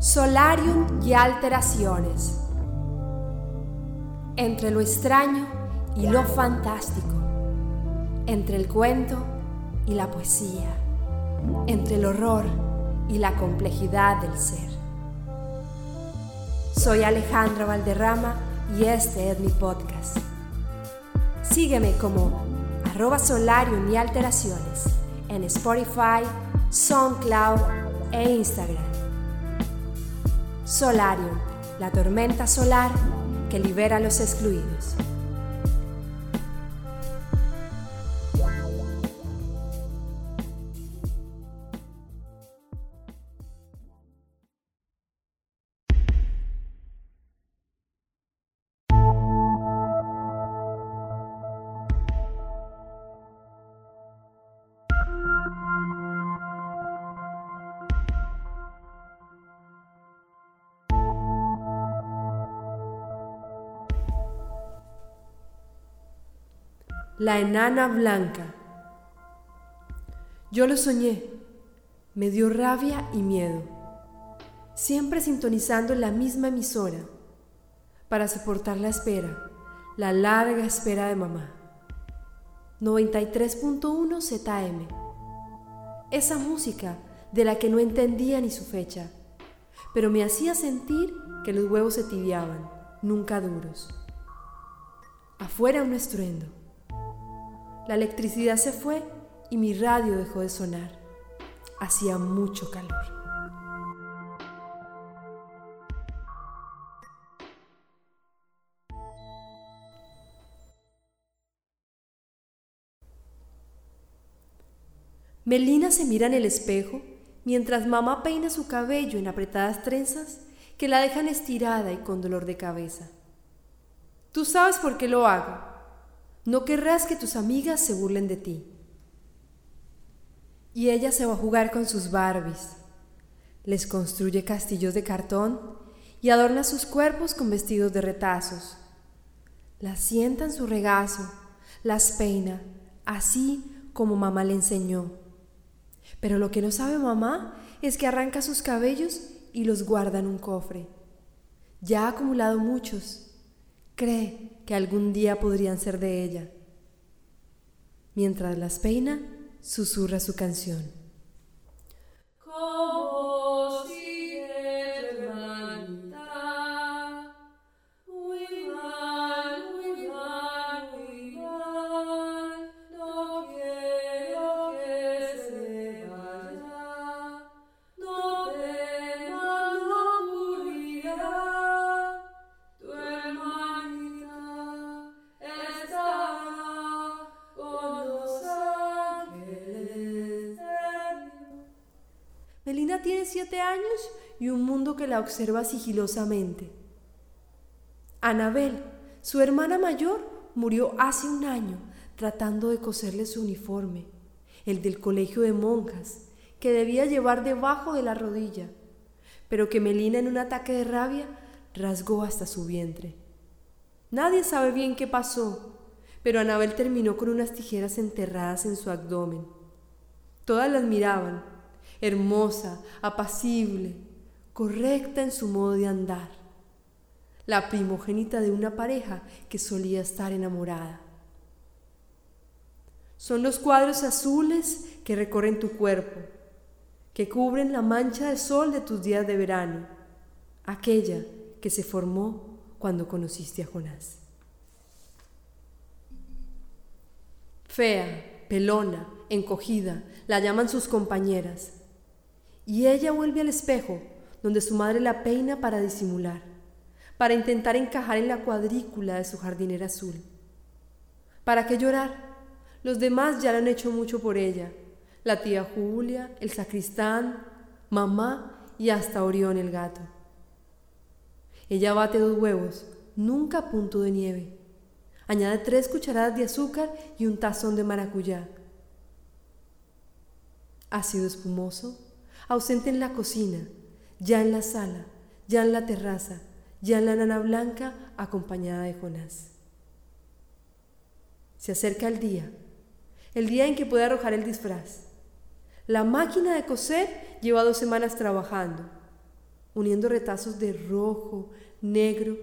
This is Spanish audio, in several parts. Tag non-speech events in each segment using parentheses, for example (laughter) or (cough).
Solarium y alteraciones. Entre lo extraño y lo fantástico. Entre el cuento y la poesía. Entre el horror y la complejidad del ser. Soy Alejandra Valderrama y este es mi podcast. Sígueme como arroba solarium y alteraciones en Spotify, SoundCloud e Instagram. Solarium, la tormenta solar que libera a los excluidos. La enana blanca. Yo lo soñé. Me dio rabia y miedo. Siempre sintonizando la misma emisora para soportar la espera, la larga espera de mamá. 93.1 ZM. Esa música de la que no entendía ni su fecha, pero me hacía sentir que los huevos se tibiaban, nunca duros. Afuera un estruendo. La electricidad se fue y mi radio dejó de sonar. Hacía mucho calor. Melina se mira en el espejo mientras mamá peina su cabello en apretadas trenzas que la dejan estirada y con dolor de cabeza. Tú sabes por qué lo hago. No querrás que tus amigas se burlen de ti. Y ella se va a jugar con sus Barbies. Les construye castillos de cartón y adorna sus cuerpos con vestidos de retazos. Las sienta en su regazo, las peina, así como mamá le enseñó. Pero lo que no sabe mamá es que arranca sus cabellos y los guarda en un cofre. Ya ha acumulado muchos. Cree que algún día podrían ser de ella. Mientras las peina, susurra su canción. Tiene siete años y un mundo que la observa sigilosamente. Anabel, su hermana mayor, murió hace un año tratando de coserle su uniforme, el del colegio de monjas, que debía llevar debajo de la rodilla, pero que Melina en un ataque de rabia rasgó hasta su vientre. Nadie sabe bien qué pasó, pero Anabel terminó con unas tijeras enterradas en su abdomen. Todas las miraban hermosa, apacible, correcta en su modo de andar, la primogénita de una pareja que solía estar enamorada. Son los cuadros azules que recorren tu cuerpo, que cubren la mancha de sol de tus días de verano, aquella que se formó cuando conociste a Jonás. Fea, pelona, encogida, la llaman sus compañeras y ella vuelve al espejo donde su madre la peina para disimular, para intentar encajar en la cuadrícula de su jardinera azul. ¿Para qué llorar? Los demás ya lo han hecho mucho por ella. La tía Julia, el sacristán, mamá y hasta Orión el gato. Ella bate dos huevos, nunca punto de nieve. Añade tres cucharadas de azúcar y un tazón de maracuyá. Ácido espumoso, ausente en la cocina, ya en la sala, ya en la terraza, ya en la nana blanca acompañada de Jonás. Se acerca el día, el día en que puede arrojar el disfraz. La máquina de coser lleva dos semanas trabajando. uniendo retazos de rojo, negro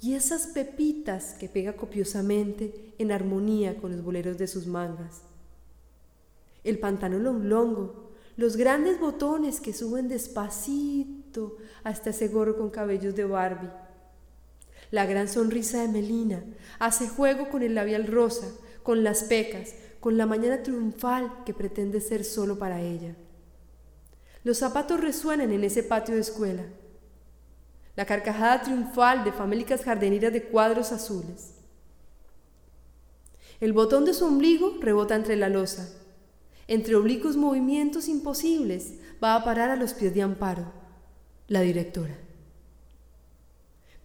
y esas pepitas que pega copiosamente en armonía con los boleros de sus mangas. El pantalón longo, los grandes botones que suben despacito hasta ese gorro con cabellos de Barbie. La gran sonrisa de Melina hace juego con el labial rosa, con las pecas, con la mañana triunfal que pretende ser solo para ella. Los zapatos resuenan en ese patio de escuela. La carcajada triunfal de famélicas jardineras de cuadros azules. El botón de su ombligo rebota entre la losa. Entre oblicuos movimientos imposibles va a parar a los pies de Amparo, la directora.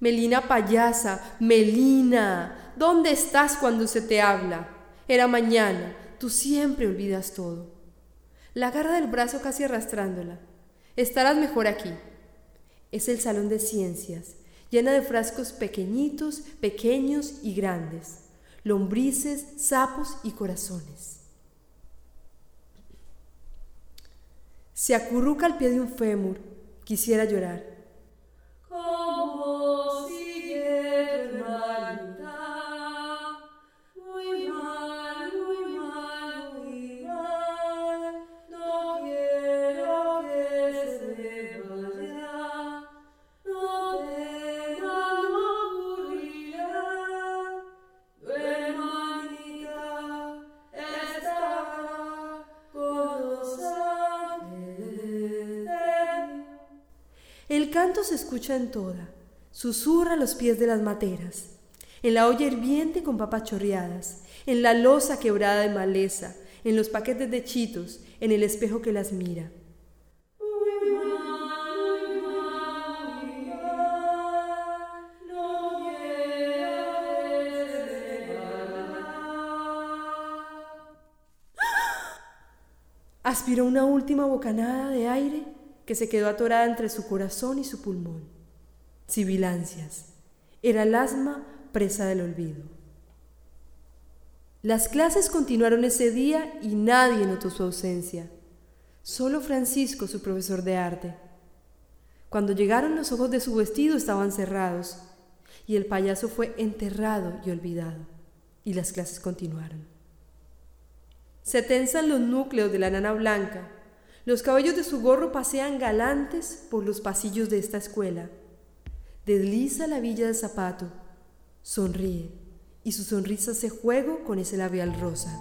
Melina payasa, Melina, ¿dónde estás cuando se te habla? Era mañana, tú siempre olvidas todo. La agarra del brazo casi arrastrándola. Estarás mejor aquí. Es el salón de ciencias, llena de frascos pequeñitos, pequeños y grandes, lombrices, sapos y corazones. Se acurruca al pie de un fémur, quisiera llorar canto se escucha en toda, susurra a los pies de las materas, en la olla hirviente con papas chorreadas, en la losa quebrada de maleza, en los paquetes de chitos, en el espejo que las mira. (gasps) Aspiró una última bocanada de aire que se quedó atorada entre su corazón y su pulmón. Sibilancias. Era el asma presa del olvido. Las clases continuaron ese día y nadie notó su ausencia. Solo Francisco, su profesor de arte. Cuando llegaron los ojos de su vestido estaban cerrados y el payaso fue enterrado y olvidado y las clases continuaron. Se tensan los núcleos de la nana blanca los cabellos de su gorro pasean galantes por los pasillos de esta escuela. Desliza la villa de zapato, sonríe y su sonrisa se juego con ese labial rosa.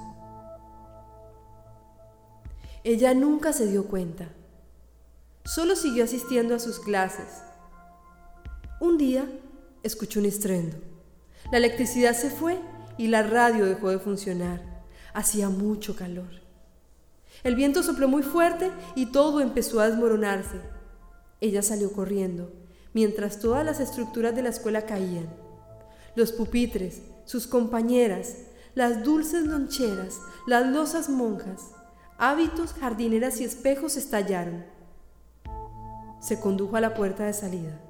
Ella nunca se dio cuenta. Solo siguió asistiendo a sus clases. Un día escuchó un estruendo. La electricidad se fue y la radio dejó de funcionar. Hacía mucho calor. El viento sopló muy fuerte y todo empezó a desmoronarse. Ella salió corriendo, mientras todas las estructuras de la escuela caían. Los pupitres, sus compañeras, las dulces loncheras, las losas monjas, hábitos, jardineras y espejos estallaron. Se condujo a la puerta de salida.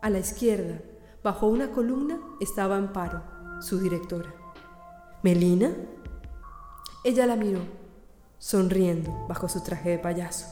A la izquierda, bajo una columna, estaba Amparo, su directora. ¿Melina? Ella la miró sonriendo bajo su traje de payaso.